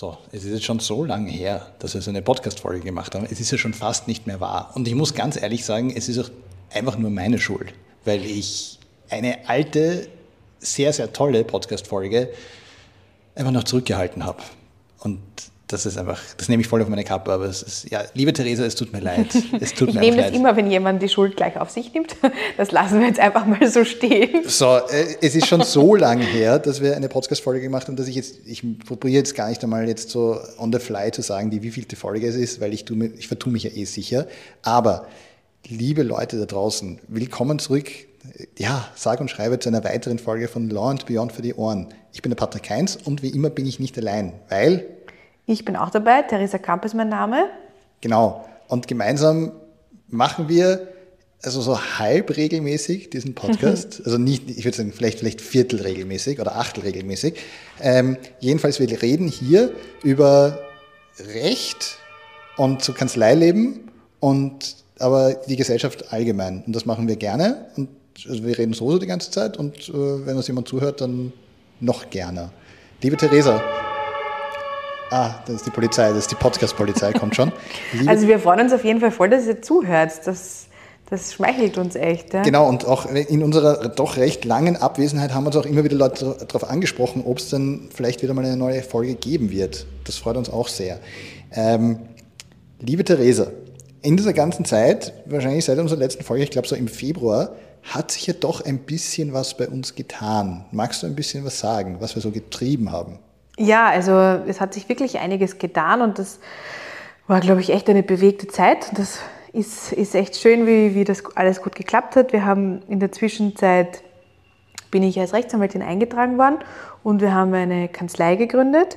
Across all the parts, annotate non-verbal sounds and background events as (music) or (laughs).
So, es ist jetzt schon so lange her, dass wir so eine Podcast-Folge gemacht haben. Es ist ja schon fast nicht mehr wahr. Und ich muss ganz ehrlich sagen, es ist auch einfach nur meine Schuld, weil ich eine alte, sehr, sehr tolle Podcast-Folge einfach noch zurückgehalten habe. Und das ist einfach, das nehme ich voll auf meine Kappe, aber es ist, ja, liebe Theresa, es tut mir leid. (laughs) Es tut ich mir nehme das leid. immer, wenn jemand die Schuld gleich auf sich nimmt. (laughs) Das lassen wir jetzt einfach mal so stehen. So, äh, es ist schon so (laughs) lange her, dass wir eine Podcast-Folge gemacht haben, dass ich jetzt, ich probiere jetzt gar nicht einmal jetzt so on the fly zu sagen, die wievielte Folge es ist, weil ich, tu, mir- ich vertue mich ja eh sicher. Aber, liebe Leute da draußen, willkommen zurück. Ja, sag und schreibe zu einer weiteren Folge von Law and Beyond für die Ohren. Ich bin der Patrick Heinz und wie immer bin ich nicht allein, weil Ich bin auch dabei. Theresa Kamp ist mein Name. Genau. Und gemeinsam machen wir also so halb regelmäßig diesen Podcast. (laughs) Also nicht, ich würde sagen, vielleicht, vielleicht viertel regelmäßig oder achtel regelmäßig. Ähm, jedenfalls, wir reden hier über Recht und so Kanzleileben und aber die Gesellschaft allgemein. Und das machen wir gerne. Und also wir reden so, so die ganze Zeit. Und äh, wenn uns jemand zuhört, dann noch gerne. Liebe Theresa. Ah, das ist die Polizei, das ist die Podcast-Polizei, kommt schon. Liebe (laughs) Also wir freuen uns auf jeden Fall voll, dass ihr zuhört. Das, das schmeichelt uns echt. Ja? Genau, und auch in unserer doch recht langen Abwesenheit haben uns auch immer wieder Leute darauf angesprochen, ob es dann vielleicht wieder mal eine neue Folge geben wird. Das freut uns auch sehr. Ähm, liebe Theresa, in dieser ganzen Zeit, wahrscheinlich seit unserer letzten Folge, ich glaube so im Februar, hat sich ja doch ein bisschen was bei uns getan. Magst du ein bisschen was sagen, was wir so getrieben haben? Ja, also es hat sich wirklich einiges getan und das war, glaube ich, echt eine bewegte Zeit. Das ist, ist echt schön, wie, wie das alles gut geklappt hat. Wir haben in der Zwischenzeit, bin ich als Rechtsanwältin eingetragen worden und wir haben eine Kanzlei gegründet,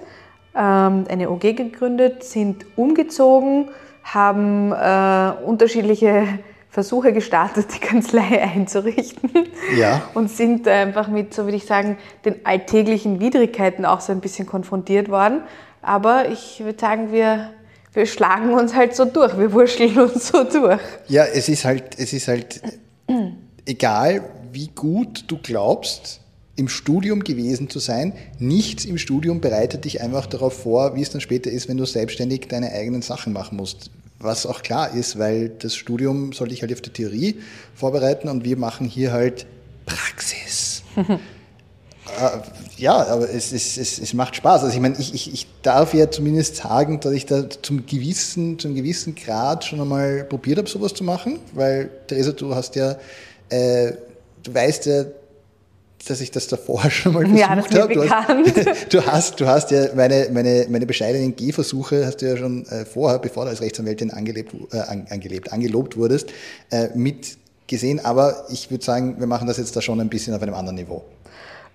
ähm, eine OG gegründet, sind umgezogen, haben äh, unterschiedliche Versuche gestartet, die Kanzlei (laughs) einzurichten. Ja. Und sind einfach mit, so würde ich sagen, den alltäglichen Widrigkeiten auch so ein bisschen konfrontiert worden. Aber ich würde sagen, wir, wir schlagen uns halt so durch, wir wurschteln uns so durch. Ja, es ist halt, es ist halt egal, wie gut du glaubst, im Studium gewesen zu sein. Nichts im Studium bereitet dich einfach darauf vor, wie es dann später ist, wenn du selbstständig deine eigenen Sachen machen musst. Was auch klar ist, weil das Studium soll dich halt auf die Theorie vorbereiten und wir machen hier halt Praxis. (laughs) Äh, ja, aber es, es, es, es macht Spaß. Also ich meine, ich, ich, ich darf ja zumindest sagen, dass ich da zum gewissen, zum gewissen Grad schon einmal probiert habe, sowas zu machen, weil Theresa, du hast ja, äh, du weißt ja, dass ich das davor (laughs) schon mal versucht Ja, das habe. Du hast, (laughs) du hast, du hast ja meine, meine, meine bescheidenen Gehversuche hast du ja schon äh, vorher, bevor du als Rechtsanwältin angelebt, äh, an, angelebt, angelobt wurdest, äh, mitgesehen. Aber ich würde sagen, wir machen das jetzt da schon ein bisschen auf einem anderen Niveau.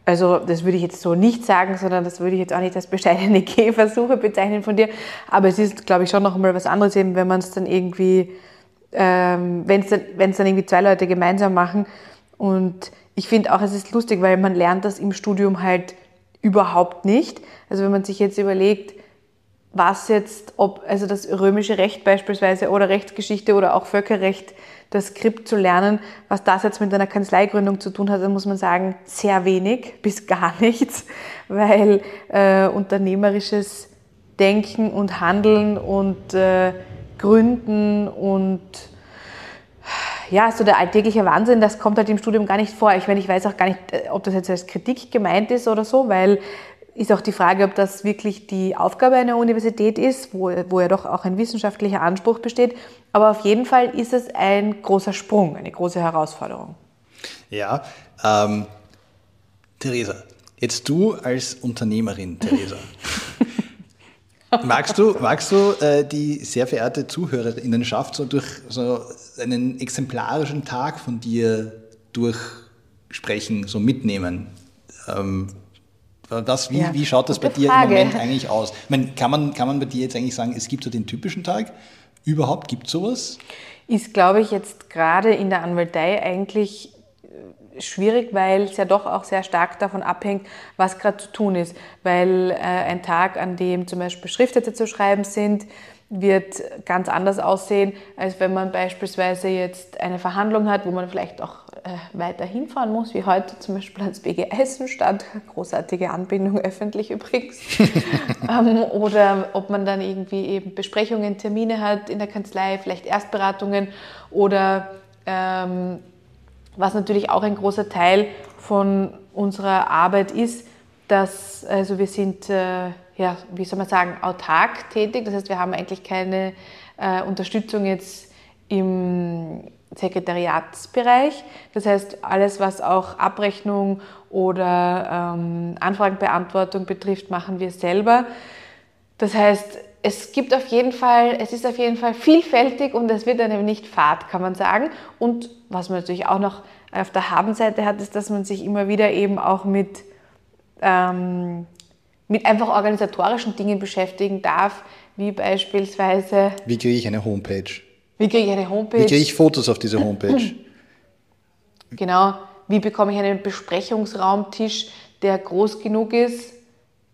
Also das würde ich jetzt so nicht sagen, sondern das würde ich jetzt auch nicht als bescheidene (laughs) Gehversuche bezeichnen von dir. Aber es ist, glaube ich, schon noch mal was anderes, eben wenn man es dann irgendwie, ähm, wenn es dann, wenn's dann irgendwie zwei Leute gemeinsam machen. Und ich finde auch, es ist lustig, weil man lernt das im Studium halt überhaupt nicht. Also wenn man sich jetzt überlegt, was jetzt, ob also das römische Recht beispielsweise oder Rechtsgeschichte oder auch Völkerrecht, das Skript zu lernen, was das jetzt mit einer Kanzleigründung zu tun hat, dann muss man sagen, sehr wenig bis gar (laughs) nichts, weil äh, unternehmerisches Denken und Handeln und äh, Gründen und ja, so der alltägliche Wahnsinn, das kommt halt im Studium gar nicht vor. Ich meine, ich weiß auch gar nicht, äh, ob das jetzt als Kritik gemeint ist oder so, weil ist auch die Frage, ob das wirklich die Aufgabe einer Universität ist, wo, wo ja doch auch ein wissenschaftlicher Anspruch besteht. Aber auf jeden Fall ist es ein großer Sprung, eine große Herausforderung. Ja, ähm, Theresa, jetzt du als Unternehmerin, Theresa. (laughs) magst du, magst du äh, die sehr verehrte Zuhörerinnenschaft so durch so einen exemplarischen Tag von dir durchsprechen, so mitnehmen? Ähm, was, wie, Ja, wie schaut das bei gute dir Frage. im Moment eigentlich aus? Ich meine, kann, man, kann man bei dir jetzt eigentlich sagen, es gibt so den typischen Tag? Überhaupt gibt es sowas? Ist, glaube ich, jetzt gerade in der Anwaltei eigentlich schwierig, weil es ja doch auch sehr stark davon abhängt, was gerade zu tun ist. Weil äh, ein Tag, an dem zum Beispiel Schriftsätze zu schreiben sind, wird ganz anders aussehen, als wenn man beispielsweise jetzt eine Verhandlung hat, wo man vielleicht auch äh, weiter hinfahren muss, wie heute zum Beispiel ans BG Eisenstadt, großartige Anbindung öffentlich übrigens, (laughs) ähm, oder ob man dann irgendwie eben Besprechungen, Termine hat in der Kanzlei, vielleicht Erstberatungen oder ähm, was natürlich auch ein großer Teil von unserer Arbeit ist, dass also wir sind äh, ja, wie soll man sagen, autark tätig. Das heißt, wir haben eigentlich keine äh, Unterstützung jetzt im Sekretariatsbereich. Das heißt, alles, was auch Abrechnung oder ähm, Anfragenbeantwortung betrifft, machen wir selber. Das heißt, es gibt auf jeden Fall, es ist auf jeden Fall vielfältig und es wird einem nicht fad, kann man sagen. Und was man natürlich auch noch auf der Habenseite hat, ist, dass man sich immer wieder eben auch mit ähm, mit einfach organisatorischen Dingen beschäftigen darf, wie beispielsweise. Wie kriege ich eine Homepage? Wie kriege ich eine Homepage? Wie kriege ich Fotos auf diese Homepage? (clears throat) Genau. Wie bekomme ich einen Besprechungsraumtisch, der groß genug ist?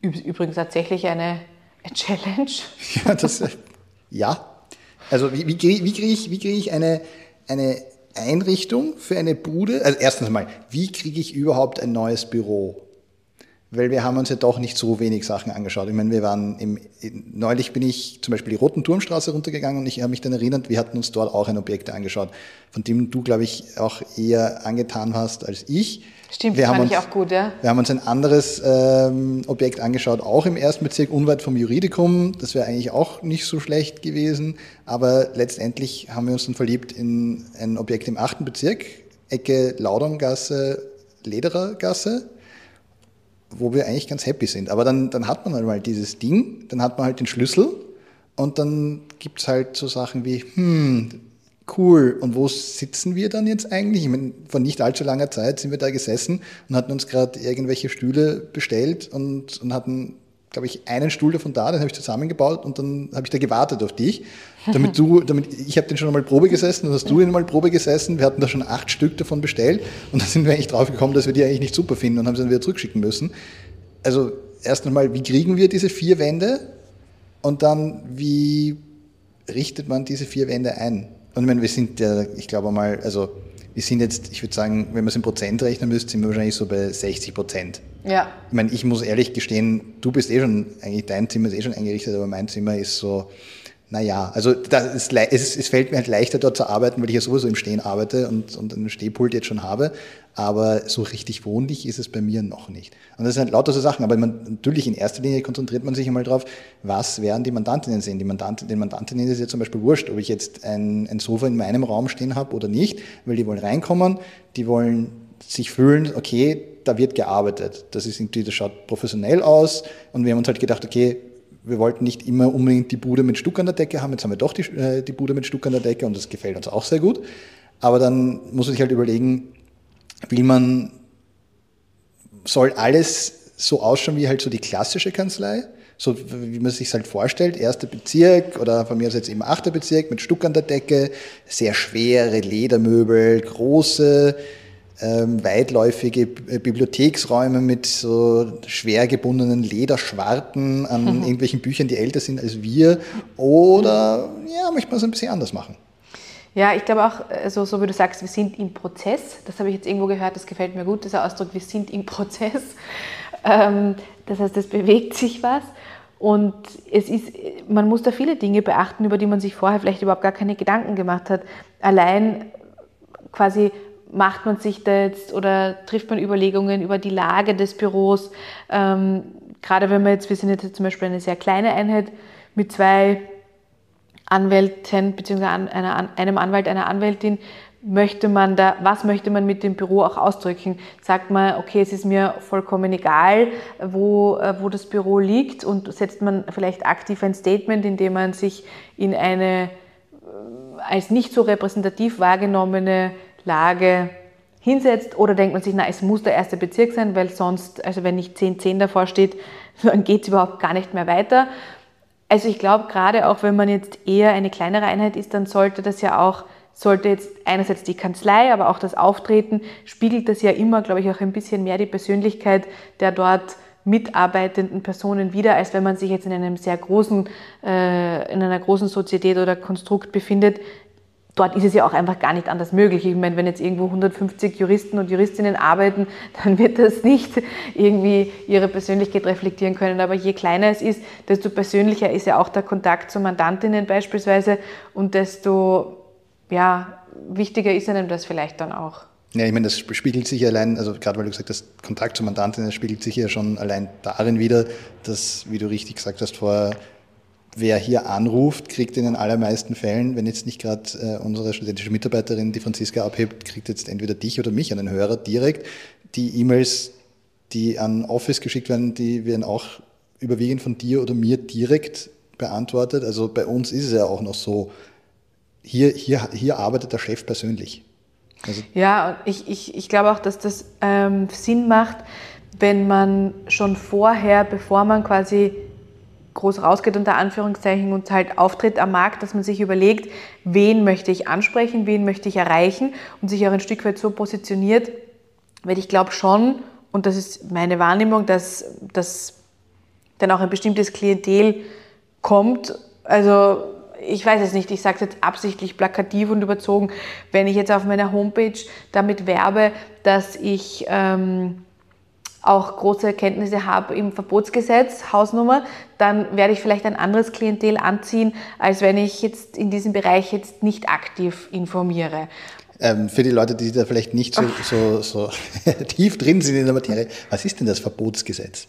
Übrigens tatsächlich eine, eine Challenge. (laughs) Ja, das, ja. Also wie, wie kriege krieg ich, wie krieg ich eine, eine Einrichtung für eine Bude? Also erstens mal, wie kriege ich überhaupt ein neues Büro? weil wir haben uns ja doch nicht so wenig Sachen angeschaut. Ich meine, wir waren im, neulich bin ich zum Beispiel die Roten Turmstraße runtergegangen und ich habe mich dann erinnert, wir hatten uns dort auch ein Objekt angeschaut, von dem du, glaube ich, auch eher angetan hast als ich. Stimmt, wir das fand uns, ich auch gut, ja. Wir haben uns ein anderes ähm, Objekt angeschaut, auch im ersten Bezirk, unweit vom Juridikum. Das wäre eigentlich auch nicht so schlecht gewesen, aber letztendlich haben wir uns dann verliebt in ein Objekt im achten Bezirk, Ecke Lauderngasse, Lederergasse wo wir eigentlich ganz happy sind. Aber dann, dann hat man halt mal dieses Ding, dann hat man halt den Schlüssel und dann gibt es halt so Sachen wie, hm, cool, und wo sitzen wir dann jetzt eigentlich? Ich meine, vor nicht allzu langer Zeit sind wir da gesessen und hatten uns gerade irgendwelche Stühle bestellt und, und hatten glaube ich, einen Stuhl davon da, den habe ich zusammengebaut und dann habe ich da gewartet auf dich, (laughs) damit du, damit ich habe den schon einmal Probe gesessen, dann hast du ihn mal Probe gesessen, wir hatten da schon acht Stück davon bestellt und dann sind wir eigentlich drauf gekommen, dass wir die eigentlich nicht super finden und haben sie dann wieder zurückschicken müssen. Also erst einmal, wie kriegen wir diese vier Wände und dann, wie richtet man diese vier Wände ein? Und ich meine, wir sind ja, ich glaube mal, also wir sind jetzt, ich würde sagen, wenn man es in Prozent rechnen müsste, sind wir wahrscheinlich so bei 60 Prozent. Ja. Ich meine, ich muss ehrlich gestehen, du bist eh schon, eigentlich dein Zimmer ist eh schon eingerichtet, aber mein Zimmer ist so, naja, also ist, es, es, fällt mir halt leichter dort zu arbeiten, weil ich ja sowieso im Stehen arbeite und, und einen Stehpult jetzt schon habe. Aber so richtig wohnlich ist es bei mir noch nicht. Und das sind halt lauter so Sachen. Aber man, natürlich in erster Linie konzentriert man sich einmal drauf, was werden die Mandantinnen sehen. Die Mandantin, den Mandantinnen ist ja zum Beispiel wurscht, ob ich jetzt ein, ein Sofa in meinem Raum stehen habe oder nicht, weil die wollen reinkommen, die wollen sich fühlen, okay, da wird gearbeitet. Das ist irgendwie, das schaut professionell aus. Und wir haben uns halt gedacht, okay, wir wollten nicht immer unbedingt die Bude mit Stuck an der Decke haben, jetzt haben wir doch die, äh, die Bude mit Stuck an der Decke und das gefällt uns auch sehr gut. Aber dann muss man sich halt überlegen, will man, soll alles so ausschauen wie halt so die klassische Kanzlei? So wie man sich halt vorstellt, erster Bezirk oder von mir aus jetzt eben achter Bezirk mit Stuck an der Decke, sehr schwere Ledermöbel, große, weitläufige Bibliotheksräume mit so schwer gebundenen Lederschwarten an mhm. (laughs) irgendwelchen Büchern, die älter sind als wir? Oder ja, möchte man es ein bisschen anders machen? Ja, ich glaube auch, also, so wie du sagst, wir sind im Prozess. Das habe ich jetzt irgendwo gehört, das gefällt mir gut, dieser Ausdruck, wir sind im Prozess. (laughs) Ähm, das heißt, es bewegt sich was. Und es ist, man muss da viele Dinge beachten, über die man sich vorher vielleicht überhaupt gar keine Gedanken gemacht hat. Allein quasi macht man sich da jetzt oder trifft man Überlegungen über die Lage des Büros. Ähm, gerade wenn wir jetzt, wir sind jetzt zum Beispiel eine sehr kleine Einheit mit zwei Anwälten bzw. einem Anwalt, einer Anwältin, möchte man da, was möchte man mit dem Büro auch ausdrücken? Sagt man, okay, es ist mir vollkommen egal, wo, äh, wo das Büro liegt und setzt man vielleicht aktiv ein Statement, indem man sich in eine äh, als nicht so repräsentativ wahrgenommene Lage hinsetzt oder denkt man sich, na, es muss der erste Bezirk sein, weil sonst, also wenn nicht 10, 10 davor steht, (laughs) dann geht es überhaupt gar nicht mehr weiter. Also ich glaube, gerade auch wenn man jetzt eher eine kleinere Einheit ist, dann sollte das ja auch, sollte jetzt einerseits die Kanzlei, aber auch das Auftreten, spiegelt das ja immer, glaube ich, auch ein bisschen mehr die Persönlichkeit der dort mitarbeitenden Personen wieder, als wenn man sich jetzt in einem sehr großen, äh, in einer großen Sozietät oder Konstrukt befindet. Dort ist es ja auch einfach gar nicht anders möglich. Ich meine, wenn jetzt irgendwo 150 Juristen und Juristinnen arbeiten, (laughs) dann wird das nicht irgendwie ihre Persönlichkeit reflektieren können. Aber je kleiner es ist, desto persönlicher ist ja auch der Kontakt zu Mandantinnen beispielsweise und desto ja, wichtiger ist einem das vielleicht dann auch. Ja, ich meine, das spiegelt sich allein, also gerade weil du gesagt hast, Kontakt zu Mandantinnen, das spiegelt sich ja schon allein darin wieder, dass, wie du richtig gesagt hast vorher, wer hier anruft, kriegt in den allermeisten Fällen, wenn jetzt nicht gerade äh, unsere studentische Mitarbeiterin, die Franziska abhebt, kriegt jetzt entweder dich oder mich, einen Hörer direkt. Die E-Mails, die an Office geschickt werden, die werden auch überwiegend von dir oder mir direkt beantwortet. Also bei uns ist es ja auch noch so, hier, hier, hier arbeitet der Chef persönlich. Also ja, ich, ich, ich glaube auch, dass das ähm, Sinn macht, wenn man schon vorher, bevor man quasi groß rausgeht unter Anführungszeichen und halt auftritt am Markt, dass man sich überlegt, wen möchte ich ansprechen, wen möchte ich erreichen und sich auch ein Stück weit so positioniert, weil ich glaube schon, und das ist meine Wahrnehmung, dass, dass dann auch ein bestimmtes Klientel kommt, also ich weiß es nicht, ich sage es jetzt absichtlich plakativ und überzogen, wenn ich jetzt auf meiner Homepage damit werbe, dass ich ähm, auch große Kenntnisse habe im Verbotsgesetz, Hausnummer, dann werde ich vielleicht ein anderes Klientel anziehen, als wenn ich jetzt in diesem Bereich jetzt nicht aktiv informiere. Ähm, für die Leute, die da vielleicht nicht so, so, so (laughs) tief drin sind in der Materie, was ist denn das Verbotsgesetz?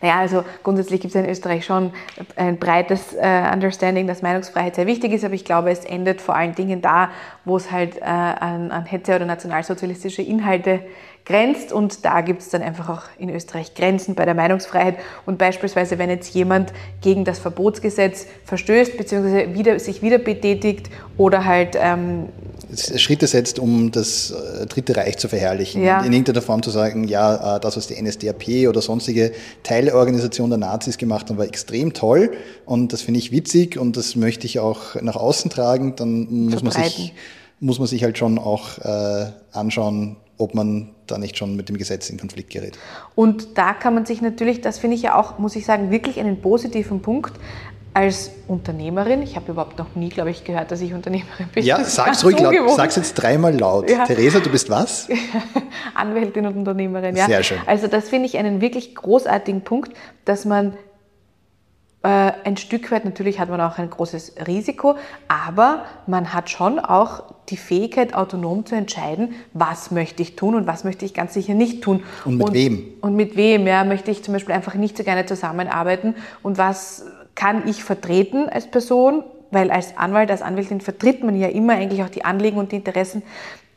Naja, also grundsätzlich gibt es in Österreich schon ein breites äh, Understanding, dass Meinungsfreiheit sehr wichtig ist, aber ich glaube, es endet vor allen Dingen da, wo es halt äh, an, an Hetze oder nationalsozialistische Inhalte grenzt und da gibt es dann einfach auch in Österreich Grenzen bei der Meinungsfreiheit und beispielsweise wenn jetzt jemand gegen das Verbotsgesetz verstößt bzw. Wieder, sich wieder betätigt oder halt ähm, Schritte setzt, um das äh, Dritte Reich zu verherrlichen ja. in irgendeiner Form zu sagen, ja, äh, das, was die NSDAP oder sonstige Teilorganisation der Nazis gemacht haben, war extrem toll und das finde ich witzig und das möchte ich auch nach außen tragen, dann muss man sich muss man sich halt schon auch äh, anschauen, ob man da nicht schon mit dem Gesetz in Konflikt gerät. Und da kann man sich natürlich, das finde ich ja auch, muss ich sagen, wirklich einen positiven Punkt als Unternehmerin, ich habe überhaupt noch nie, glaube ich, gehört, dass ich Unternehmerin bin. Ja, sag's ruhig laut. Sag's jetzt dreimal laut. Ja. Theresa, du bist was? (laughs) Anwältin und Unternehmerin, ja. Sehr schön. Also das finde ich einen wirklich großartigen Punkt, dass man äh, ein Stück weit, natürlich hat man auch ein großes Risiko, aber man hat schon auch die Fähigkeit, autonom zu entscheiden, was möchte ich tun und was möchte ich ganz sicher nicht tun. Und mit und, wem? Und mit wem, ja, möchte ich zum Beispiel einfach nicht so gerne zusammenarbeiten und was kann ich vertreten als Person, weil als Anwalt, als Anwältin vertritt man ja immer eigentlich auch die Anliegen und die Interessen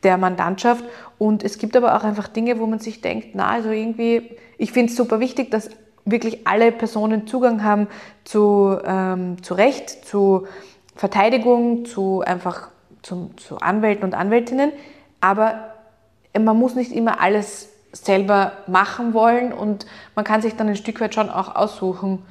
der Mandantschaft. Und es gibt aber auch einfach Dinge, wo man sich denkt, na, also irgendwie, ich finde es super wichtig, dass wirklich alle Personen Zugang haben zu, ähm, zu Recht, zu Verteidigung, zu einfach zum, zu Anwälten und Anwältinnen. Aber man muss nicht immer alles selber machen wollen und man kann sich dann ein Stück weit schon auch aussuchen,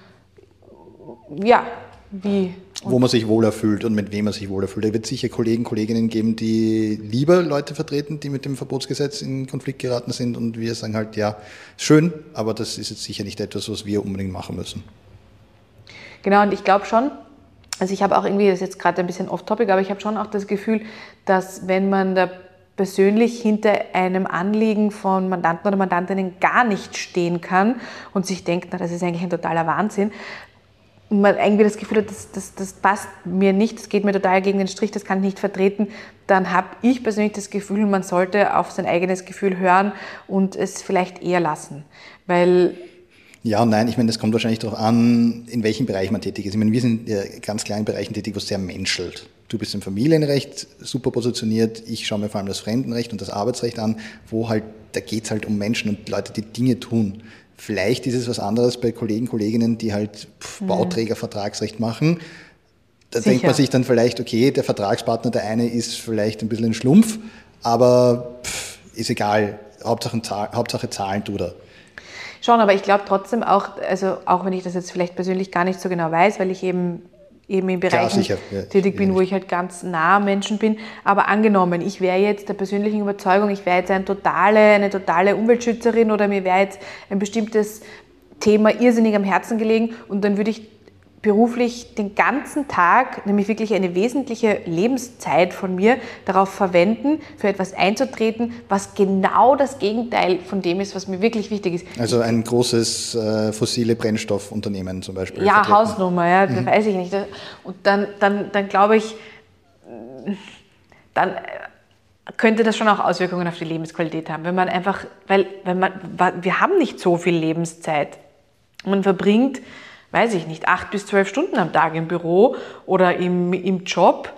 ja, wie wo man sich wohler fühlt und mit wem man sich wohler fühlt. Da wird sicher Kollegen, Kolleginnen geben, die lieber Leute vertreten, die mit dem Verbotsgesetz in Konflikt geraten sind und wir sagen halt, ja, schön, aber das ist jetzt sicher nicht etwas, was wir unbedingt machen müssen. Genau, und ich glaube schon, also ich habe auch irgendwie, das ist jetzt gerade ein bisschen off-topic, aber ich habe schon auch das Gefühl, dass wenn man da persönlich hinter einem Anliegen von Mandanten oder Mandantinnen gar nicht stehen kann und sich denkt, na, das ist eigentlich ein totaler Wahnsinn, man irgendwie das Gefühl hat, das, das, das passt mir nicht, das geht mir total gegen den Strich, das kann ich nicht vertreten, dann habe ich persönlich das Gefühl, man sollte auf sein eigenes Gefühl hören und es vielleicht eher lassen. Weil ja und nein, ich meine, das kommt wahrscheinlich darauf an, in welchem Bereich man tätig ist. Ich meine, wir sind ja ganz kleinen Bereichen tätig, wo es sehr menschelt. Du bist im Familienrecht super positioniert, ich schaue mir vor allem das Fremdenrecht und das Arbeitsrecht an, wo halt, da geht es halt um Menschen und Leute, die Dinge tun. Vielleicht ist es was anderes bei Kollegen, Kolleginnen, die halt mhm. Bauträgervertragsrecht machen. Da Sicher. denkt man sich dann vielleicht, okay, der Vertragspartner, der eine ist vielleicht ein bisschen ein Schlumpf, aber pff, ist egal. Hauptsache, Hauptsache Zahlen tut er. Schon, aber ich glaube trotzdem auch, also auch wenn ich das jetzt vielleicht persönlich gar nicht so genau weiß, weil ich eben eben Bereichen sicher. Ja, tätig bin, wo ich halt ganz nah am Menschen bin. Aber angenommen, ich wäre jetzt der persönlichen Überzeugung, ich wäre jetzt eine totale, eine totale Umweltschützerin oder mir wäre jetzt ein bestimmtes Thema irrsinnig am Herzen gelegen und dann würde ich beruflich den ganzen Tag, nämlich wirklich eine wesentliche Lebenszeit von mir, darauf verwenden, für etwas einzutreten, was genau das Gegenteil von dem ist, was mir wirklich wichtig ist. Also ein großes äh, fossile Brennstoffunternehmen zum Beispiel. Ja, vertreten. Hausnummer, ja, mhm. weiß ich nicht. Und dann, dann, dann glaube ich, dann könnte das schon auch Auswirkungen auf die Lebensqualität haben, wenn man einfach, weil, wenn man, wir haben nicht so viel Lebenszeit. Man verbringt weiß ich nicht, acht bis zwölf Stunden am Tag im Büro oder im, im Job.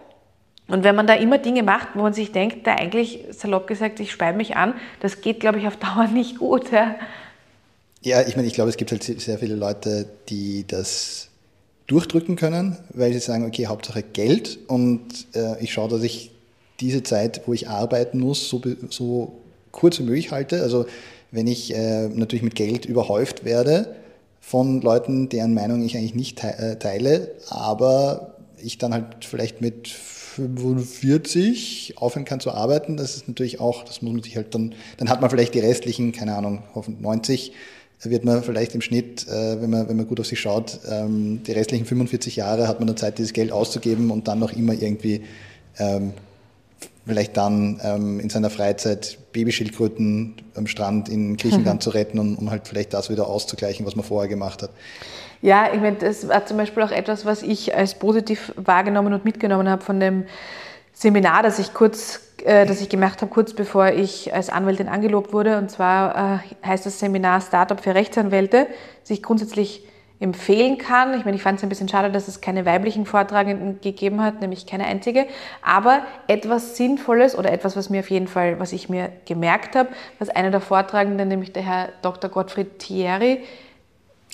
Und wenn man da immer Dinge macht, wo man sich denkt, da eigentlich salopp gesagt, ich speibe mich an, das geht, glaube ich, auf (laughs) Dauer nicht gut. Ja, ja ich meine, ich glaube, es gibt halt sehr viele Leute, die das durchdrücken können, weil sie sagen, okay, Hauptsache Geld und äh, ich schaue, dass ich diese Zeit, wo ich arbeiten muss, so, so kurz wie möglich halte. Also wenn ich äh, natürlich mit Geld überhäuft werde, von Leuten, deren Meinung ich eigentlich nicht äh, teile, aber ich dann halt vielleicht mit 45 aufhören kann zu arbeiten, das ist natürlich auch, das muss man sich halt dann, dann hat man vielleicht die restlichen, keine Ahnung, hoffentlich 90, wird man vielleicht im Schnitt, äh, wenn man, wenn man gut auf sich schaut, ähm, die restlichen 45 Jahre hat man dann Zeit, dieses Geld auszugeben und dann noch immer irgendwie ähm, vielleicht dann ähm, in seiner Freizeit Babyschildkröten am Strand in Griechenland (laughs) zu retten und um halt vielleicht das wieder auszugleichen, was man vorher gemacht hat. Ja, ich meine, das war zum Beispiel auch etwas, was ich als positiv wahrgenommen und mitgenommen habe von dem Seminar, das ich kurz, äh, das ich gemacht habe, kurz bevor ich als Anwältin angelobt wurde. Und zwar äh, heißt das Seminar Startup für Rechtsanwälte, sich grundsätzlich empfehlen kann. Ich meine, ich fand es ein bisschen schade, dass es keine weiblichen Vortragenden gegeben hat, nämlich keine einzige. Aber etwas Sinnvolles oder etwas, was mir auf jeden Fall, was ich mir gemerkt habe, was einer der Vortragenden, nämlich der Herr Dr. Gottfried Thierry,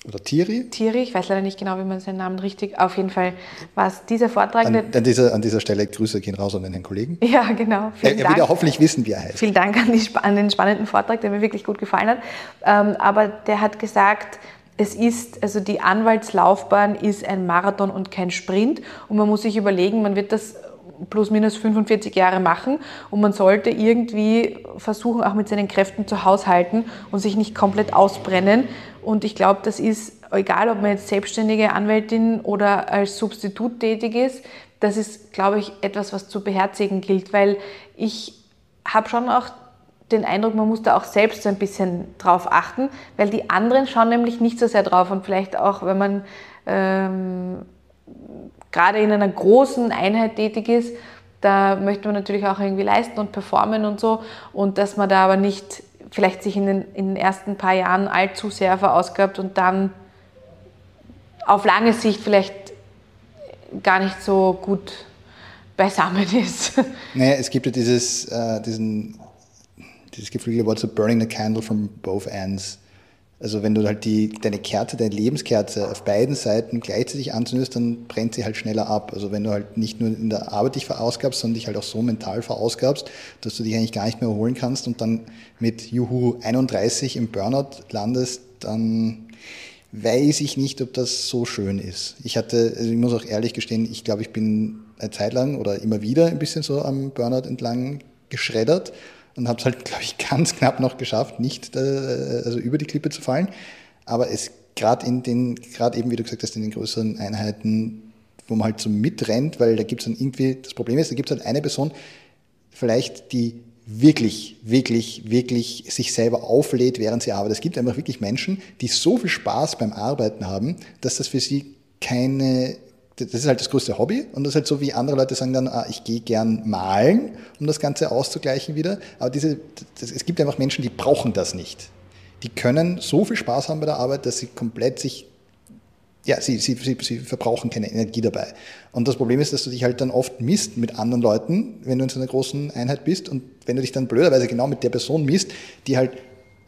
oder Thierry? Thierry, ich weiß leider nicht genau, wie man seinen Namen richtig. Auf jeden Fall war es dieser Vortragende. An, an, dieser, an dieser Stelle Grüße gehen raus an den Kollegen. Ja, genau. Vielen er, er wird ja hoffentlich wissen, wie er heißt. Vielen Dank an, die, an, den spannenden Vortrag, der mir wirklich gut gefallen hat. Ähm, aber der hat gesagt, es ist, also die Anwaltslaufbahn ist ein Marathon und kein Sprint. Und man muss sich überlegen, man wird das plus minus 45 Jahre machen. Und man sollte irgendwie versuchen, auch mit seinen Kräften zu haushalten und sich nicht komplett ausbrennen. Und ich glaube, das ist, egal ob man jetzt selbstständige Anwältin oder als Substitut tätig ist, das ist, glaube ich, etwas, was zu beherzigen gilt, weil ich habe schon auch den Eindruck, man muss da auch selbst so ein bisschen drauf achten, weil die anderen schauen nämlich nicht so sehr drauf und vielleicht auch, wenn man ähm, gerade in einer großen Einheit tätig ist, da möchte man natürlich auch irgendwie leisten und performen und so und dass man da aber nicht vielleicht sich in den, in den ersten paar Jahren allzu sehr verausgabt und dann auf lange Sicht vielleicht gar nicht so gut beisammen ist. Naja, es gibt ja dieses, äh, diesen dieses geflügelte Wort so burning the candle from both ends. Also wenn du halt die, deine Kerze, deine Lebenskerze auf beiden Seiten gleichzeitig anzündest, dann brennt sie halt schneller ab. Also wenn du halt nicht nur in der Arbeit dich verausgabst, sondern dich halt auch so mental verausgabst, dass du dich eigentlich gar nicht mehr erholen kannst und dann mit Juhu 31 im Burnout landest, dann weiß ich nicht, ob das so schön ist. Ich hatte, also ich muss auch ehrlich gestehen, ich glaube, ich bin eine Zeit lang oder immer wieder ein bisschen so am Burnout entlang geschreddert und habe es halt, glaube ich, ganz knapp noch geschafft, nicht äh, also über die Klippe zu fallen. Aber es gerade in den, gerade eben, wie du gesagt hast, in den größeren Einheiten, wo man halt so mitrennt, weil da gibt es dann irgendwie, das Problem ist, da gibt es halt eine Person, vielleicht die wirklich, wirklich, wirklich sich selber auflädt, während sie arbeitet. Es gibt einfach wirklich Menschen, die so viel Spaß beim Arbeiten haben, dass das für sie keine das ist halt das größte Hobby und das ist halt so, wie andere Leute sagen dann, ah, ich gehe gern malen, um das Ganze auszugleichen wieder. Aber diese, das, es gibt einfach Menschen, die brauchen das nicht. Die können so viel Spaß haben bei der Arbeit, dass sie komplett sich, ja, sie, sie, sie, sie verbrauchen keine Energie dabei. Und das Problem ist, dass du dich halt dann oft misst mit anderen Leuten, wenn du in so einer großen Einheit bist und wenn du dich dann blöderweise genau mit der Person misst, die halt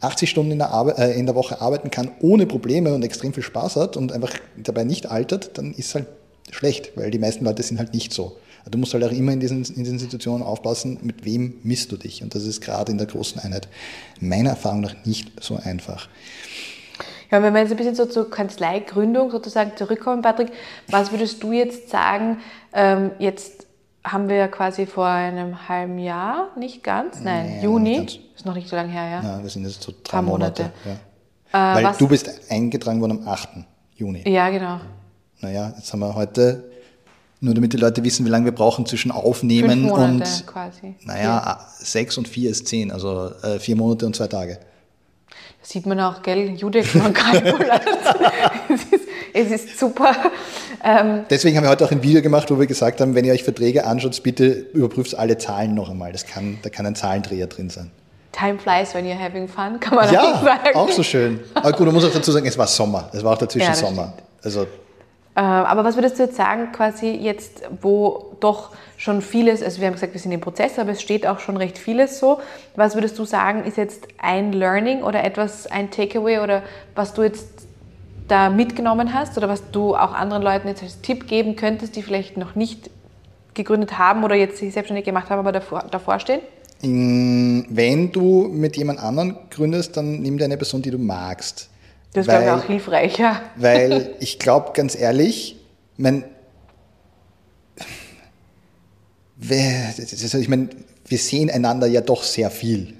80 Stunden in der, äh, in der Woche arbeiten kann, ohne Probleme und extrem viel Spaß hat und einfach dabei nicht altert, dann ist halt schlecht, weil die meisten Leute sind halt nicht so. Also du musst halt auch immer in diesen, in diesen Situationen aufpassen, mit wem misst du dich. Und das ist gerade in der großen Einheit meiner Erfahrung nach nicht so einfach. Ja, wenn wir jetzt ein bisschen so zur Kanzleigründung sozusagen zurückkommen, Patrick, was würdest du jetzt sagen, ähm, jetzt haben wir ja quasi vor einem halben Jahr, nicht ganz, nein, Nee, Juni, ganz. ist noch nicht so lange her, ja. Ja, wir sind jetzt so drei Monate. Monate. ja. Äh, Weil du bist eingetragen worden am 8. Juni. Ja, genau. Naja, jetzt haben wir heute, nur damit die Leute wissen, wie lange wir brauchen zwischen Aufnehmen Fünf Monate und, quasi. naja, sechs und vier ist zehn, also äh, vier Monate und zwei Tage. Das sieht man auch, gell, Judith von Kalkulat. (laughs) es, ist, es ist super. Ähm, Deswegen haben wir heute auch ein Video gemacht, wo wir gesagt haben, wenn ihr euch Verträge anschaut, bitte überprüft alle Zahlen noch einmal. Das kann, da kann ein Zahlendreher drin sein. Time flies when you're having fun, kann man auch Ja, sagen. auch so schön. Aber gut, man muss auch dazu sagen, es war Sommer. Es war auch dazwischen Ja, Sommer. Also Äh, aber was würdest du jetzt sagen, quasi jetzt, wo doch schon vieles, also wir haben gesagt, wir sind im Prozess, aber es steht auch schon recht vieles so. Was würdest du sagen, ist jetzt ein Learning oder etwas, ein Takeaway oder was du jetzt da mitgenommen hast oder was du auch anderen Leuten jetzt als Tipp geben könntest, die vielleicht noch nicht gegründet haben oder jetzt sich selbstständig gemacht haben, aber davor, davor stehen? mh, wenn du mit jemand anderen gründest, dann nimm dir eine Person, die du magst. Das ist, Weil- glaube ich, auch hilfreich, ja. (laughs) Weil ich glaube, ganz ehrlich, mein, ich meine, wir sehen einander ja doch sehr viel.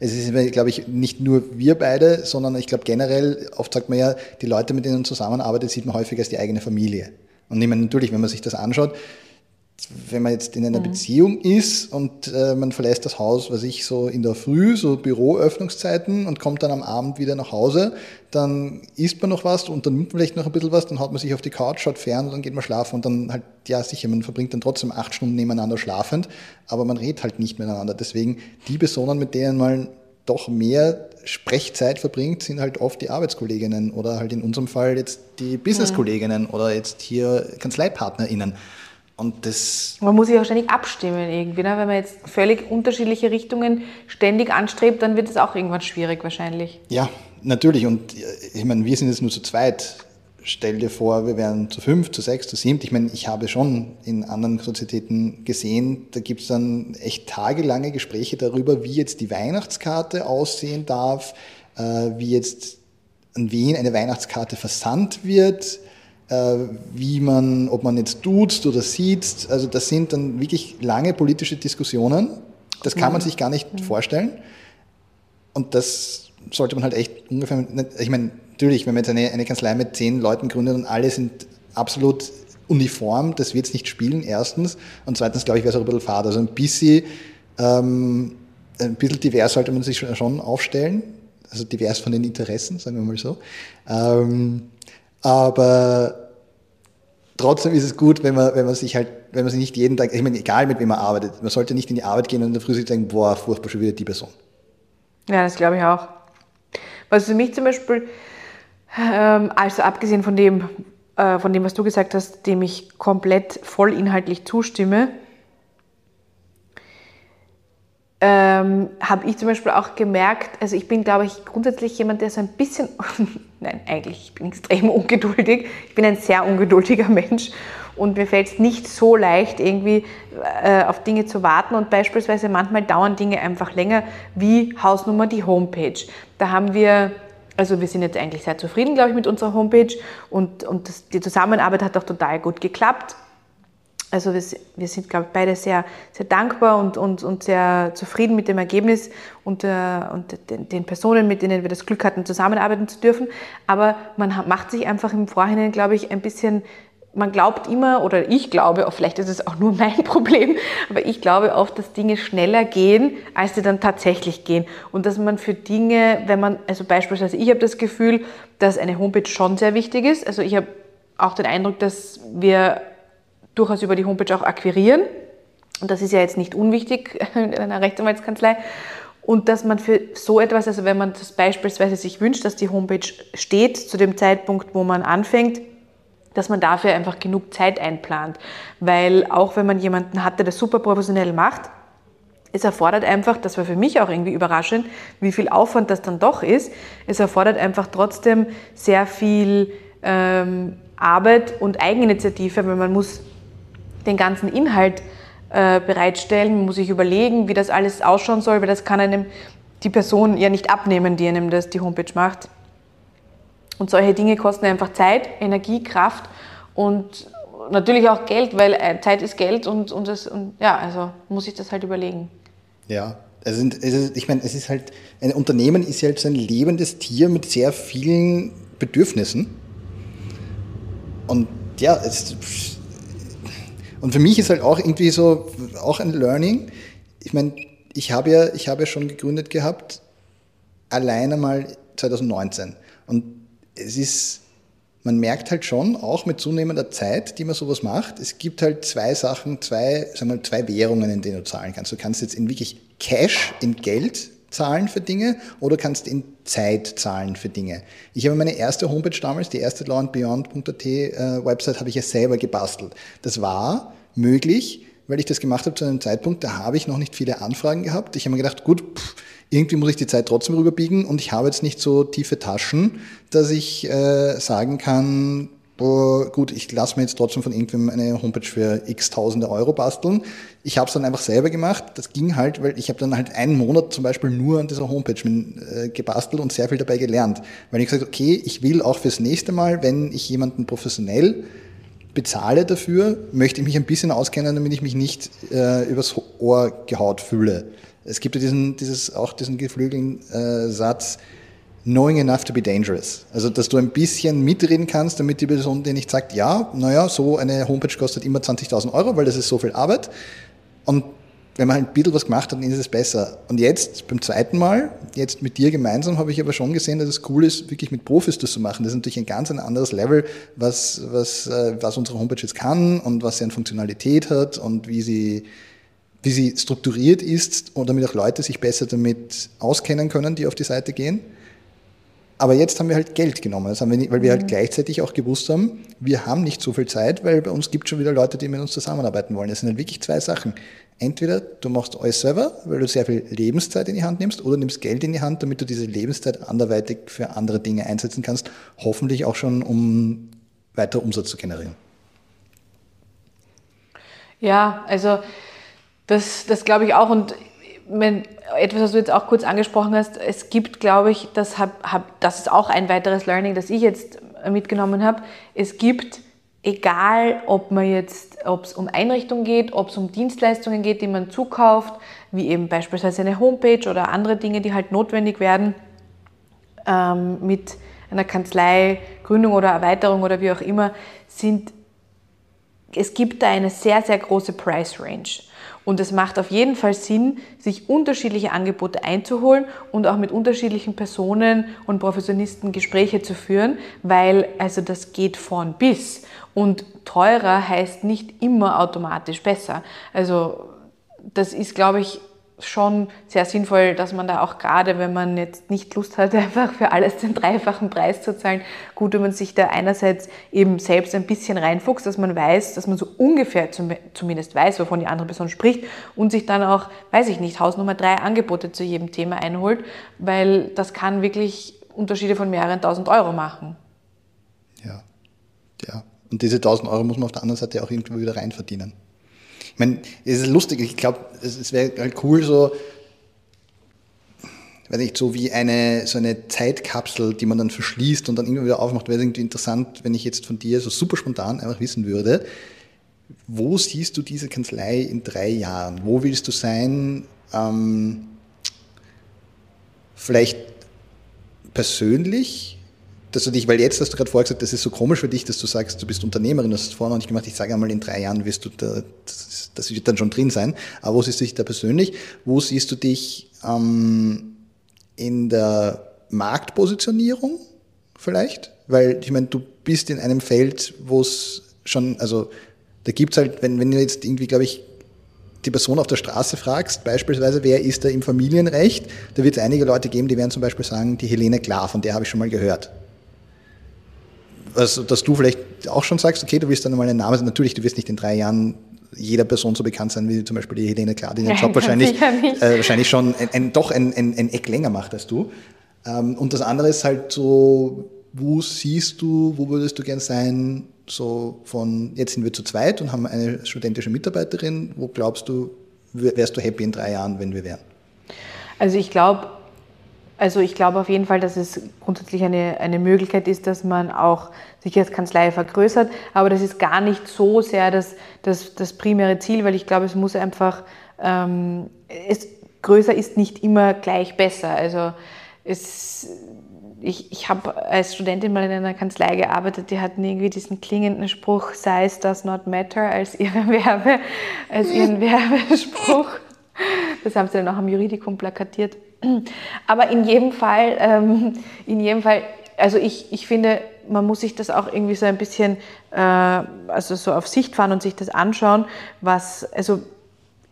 Es ist, glaube ich, nicht nur wir beide, sondern ich glaube generell, oft sagt man ja, die Leute, mit denen man zusammenarbeitet, sieht man häufig als die eigene Familie. Und ich meine, natürlich, wenn man sich das anschaut, wenn man jetzt in einer Beziehung ist und äh, man verlässt das Haus, was ich so in der Früh, so Büroöffnungszeiten und kommt dann am Abend wieder nach Hause, dann isst man noch was und dann nimmt man vielleicht noch ein bisschen was, dann haut man sich auf die Couch, schaut fern und dann geht man schlafen und dann halt, ja sicher, man verbringt dann trotzdem acht Stunden nebeneinander schlafend, aber man redet halt nicht miteinander. Deswegen die Personen, mit denen man doch mehr Sprechzeit verbringt, sind halt oft die Arbeitskolleginnen oder halt in unserem Fall jetzt die Businesskolleginnen oder jetzt hier KanzleipartnerInnen. Und das Man muss sich auch ständig abstimmen irgendwie. Ne? Wenn man jetzt völlig unterschiedliche Richtungen ständig anstrebt, dann wird es auch irgendwann schwierig wahrscheinlich. Ja, natürlich. Und äh, ich meine, wir sind jetzt nur zu zweit. Stell dir vor, wir wären zu fünf, zu sechs, zu sieben. Ich meine, ich habe schon in anderen Sozietäten gesehen, da gibt es dann echt tagelange Gespräche darüber, wie jetzt die Weihnachtskarte aussehen darf, äh, wie jetzt an wen eine Weihnachtskarte versandt wird, wie man, ob man jetzt duzt oder sieht. Also das sind dann wirklich lange politische Diskussionen. Das kann man sich gar nicht vorstellen. Und das sollte man halt echt ungefähr, ich meine, natürlich, wenn man jetzt eine, eine Kanzlei mit zehn Leuten gründet und alle sind absolut uniform, das wird es nicht spielen, erstens. Und zweitens, glaube ich, wäre es auch ein bisschen fad. Also ein bisschen, ähm, ein bisschen divers sollte man sich schon- schon aufstellen. Also divers von den Interessen, sagen wir mal so. Ähm, aber trotzdem ist es gut, wenn man, wenn man sich halt, wenn man sich nicht jeden Tag, ich meine, egal mit wem man arbeitet, man sollte nicht in die Arbeit gehen und in der Früh sich denken, boah, furchtbar schon wieder die Person. Ja, das glaube ich auch. Was für mich zum Beispiel, ähm, also abgesehen von dem, äh, von dem, was du gesagt hast, dem ich komplett voll inhaltlich zustimme, ähm, habe ich zum Beispiel auch gemerkt, also ich bin, glaube ich, grundsätzlich jemand, der so ein bisschen, (laughs) nein, eigentlich, ich bin extrem (laughs) ungeduldig. Ich bin ein sehr ungeduldiger Mensch und mir fällt es nicht so leicht, irgendwie äh, auf Dinge zu warten und beispielsweise manchmal dauern Dinge einfach länger, wie Hausnummer die Homepage. Da haben wir also wir sind jetzt eigentlich sehr zufrieden, glaube ich, mit unserer Homepage und, und das, die Zusammenarbeit hat auch total gut geklappt. Also wir, wir sind, glaube ich, beide sehr, sehr dankbar und, und, und sehr zufrieden mit dem Ergebnis und, äh, und den, den Personen, mit denen wir das Glück hatten, zusammenarbeiten zu dürfen. Aber man macht sich einfach im Vorhinein, glaube ich, ein bisschen, man glaubt immer, oder ich glaube, auch vielleicht ist es auch nur mein (laughs) Problem, aber ich glaube oft, dass Dinge schneller gehen, als sie dann tatsächlich gehen. Und dass man für Dinge, wenn man, also beispielsweise, ich habe das Gefühl, dass eine Homepage schon sehr wichtig ist. Also ich habe auch den Eindruck, dass wir durchaus über die Homepage auch akquirieren. Und das ist ja jetzt nicht unwichtig (laughs) in einer Rechtsanwaltskanzlei. Und dass man für so etwas, also wenn man das beispielsweise sich wünscht, dass die Homepage steht zu dem Zeitpunkt, wo man anfängt, dass man dafür einfach genug Zeit einplant. Weil auch wenn man jemanden hat, der das super professionell macht, es erfordert einfach, das war für mich auch irgendwie überraschend, wie viel Aufwand das dann doch ist. Es erfordert einfach trotzdem sehr viel ähm, Arbeit und Eigeninitiative, weil man muss den ganzen Inhalt äh, bereitstellen, muss sich überlegen, wie das alles ausschauen soll, weil das kann einem die Person ja nicht abnehmen, die einem das die Homepage macht. Und solche Dinge kosten einfach Zeit, Energie, Kraft und natürlich auch Geld, weil äh, Zeit ist Geld und, und, das, und ja, also muss ich das halt überlegen. Ja, also ich meine, es ist halt, ein Unternehmen ist so ein lebendes Tier mit sehr vielen Bedürfnissen. Und ja, es, und für mich ist halt auch irgendwie so, auch ein Learning. Ich meine, ich habe ja, ich habe ja schon gegründet gehabt, alleine mal 2019. Und es ist, man merkt halt schon, auch mit zunehmender Zeit, die man sowas macht, es gibt halt zwei Sachen, zwei, sagen wir mal, zwei Währungen, in denen du zahlen kannst. Du kannst jetzt in wirklich Cash, in Geld zahlen für Dinge oder kannst in Zeit zahlen für Dinge. Ich habe meine erste Homepage damals, die erste lawandbeyond.at äh, Website, habe ich ja selber gebastelt. Das war möglich, weil ich das gemacht habe zu einem Zeitpunkt, da habe ich noch nicht viele Anfragen gehabt. Ich habe mir gedacht, gut, pff, irgendwie muss ich die Zeit trotzdem rüberbiegen und ich habe jetzt nicht so tiefe Taschen, dass ich äh, sagen kann, boah, gut, ich lasse mir jetzt trotzdem von irgendwem eine Homepage für x tausende Euro basteln. Ich habe es dann einfach selber gemacht. Das ging halt, weil ich habe dann halt einen Monat zum Beispiel nur an dieser Homepage äh, gebastelt und sehr viel dabei gelernt. Weil ich gesagt okay, ich will auch fürs nächste Mal, wenn ich jemanden professionell bezahle dafür, möchte ich mich ein bisschen auskennen, damit ich mich nicht äh, übers Ohr gehaut fühle. Es gibt ja diesen, dieses, auch diesen geflügelten äh, Satz, knowing enough to be dangerous. Also, dass du ein bisschen mitreden kannst, damit die Person dir nicht sagt, ja, naja, so eine Homepage kostet immer 20.000 Euro, weil das ist so viel Arbeit. Und wenn man halt ein bisschen was gemacht hat, dann ist es besser. Und jetzt, beim zweiten Mal, jetzt mit dir gemeinsam, habe ich aber schon gesehen, dass es cool ist, wirklich mit Profis das zu machen. Das ist natürlich ein ganz ein anderes Level, was, was, äh, was unsere Homepage jetzt kann und was sie an Funktionalität hat und wie sie wie sie strukturiert ist und damit auch Leute sich besser damit auskennen können, die auf die Seite gehen. Aber jetzt haben wir halt Geld genommen, wir nicht, weil wir halt gleichzeitig auch gewusst haben, wir haben nicht so viel Zeit, weil bei uns gibt es schon wieder Leute, die mit uns zusammenarbeiten wollen. Das sind halt wirklich zwei Sachen. Entweder du machst alles selber, weil du sehr viel Lebenszeit in die Hand nimmst, oder nimmst Geld in die Hand, damit du diese Lebenszeit anderweitig für andere Dinge einsetzen kannst, hoffentlich auch schon, um weiter Umsatz zu generieren. Ja, also das, das glaube ich auch. Und wenn, etwas, was du jetzt auch kurz angesprochen hast, es gibt, glaube ich, das, hab, hab, das ist auch ein weiteres Learning, das ich jetzt mitgenommen habe. Es gibt, egal ob man jetzt, ob es um Einrichtungen geht, ob es um Dienstleistungen geht, die man zukauft, wie eben beispielsweise eine Homepage oder andere Dinge, die halt notwendig werden, ähm, mit einer Kanzlei, Gründung oder Erweiterung oder wie auch immer, sind, es gibt da eine sehr, sehr große Price Range. Und es macht auf jeden Fall Sinn, sich unterschiedliche Angebote einzuholen und auch mit unterschiedlichen Personen und Professionisten Gespräche zu führen, weil also das geht von bis. Und teurer heißt nicht immer automatisch besser. Also das ist, glaube ich, schon sehr sinnvoll, dass man da auch gerade, wenn man jetzt nicht Lust hat, (laughs) einfach für alles den dreifachen Preis zu zahlen, gut, wenn man sich da einerseits eben selbst ein bisschen reinfuchst, dass man weiß, dass man so ungefähr zumindest weiß, wovon die andere Person spricht und sich dann auch, weiß ich nicht, Hausnummer drei Angebote zu jedem Thema einholt, weil das kann wirklich Unterschiede von mehreren tausend Euro machen. Ja, ja. Und diese tausend Euro muss man auf der anderen Seite auch irgendwo wieder rein verdienen. Ich meine, es ist lustig, ich glaube, es, es wäre halt cool, so, weiß nicht, so wie eine, so eine Zeitkapsel, die man dann verschließt und dann irgendwie wieder aufmacht, wäre irgendwie interessant, wenn ich jetzt von dir so super spontan einfach wissen würde, wo siehst du diese Kanzlei in drei Jahren? Wo willst du sein? Ähm, vielleicht persönlich? Dass du dich, weil jetzt hast du gerade vorher gesagt, das ist so komisch für dich, dass du sagst, du bist Unternehmerin, das hast du vorher noch nicht gemacht. Ich sage einmal, in drei Jahren wirst du da, das, das wird dann schon drin sein. Aber wo siehst du dich da persönlich? Wo siehst du dich ähm, in der Marktpositionierung vielleicht? Weil ich meine, du bist in einem Feld, wo es schon, also da gibt's halt, wenn, wenn du jetzt irgendwie, glaube ich, die Person auf der Straße fragst, beispielsweise, wer ist da im Familienrecht, da wird es einige Leute geben, die werden zum Beispiel sagen, die Helene Klar, von der habe ich schon mal gehört also, dass du vielleicht auch schon sagst, okay, du wirst dann mal einen Namen, natürlich, du wirst nicht in drei Jahren jeder Person so bekannt sein wie zum Beispiel die Helene Klar, die den Job (laughs) wahrscheinlich, äh, wahrscheinlich schon ein, ein, doch ein, ein, Eck länger macht als du. Ähm, und das andere ist halt so, wo siehst du, wo würdest du gern sein, so von, jetzt sind wir zu zweit und haben eine studentische Mitarbeiterin, wo glaubst du, wärst du happy in drei Jahren, wenn wir wären? Also ich glaube, Also ich glaube auf jeden Fall, dass es grundsätzlich eine, eine Möglichkeit ist, dass man auch sich als Kanzlei vergrößert. Aber das ist gar nicht so sehr das, das, das primäre Ziel, weil ich glaube, es muss einfach, ähm, es, größer ist nicht immer gleich besser. Also es, ich, ich habe als Studentin mal in einer Kanzlei gearbeitet, die hatten irgendwie diesen klingenden Spruch, Size does not matter, als, ihre (laughs) Werbe, als ihren (laughs) Werbespruch. Das haben sie dann auch am Juridikum plakatiert. Aber in jedem Fall, ähm, in jedem Fall, also ich, ich finde, man muss sich das auch irgendwie so ein bisschen, äh, also so auf Sicht fahren und sich das anschauen, was, also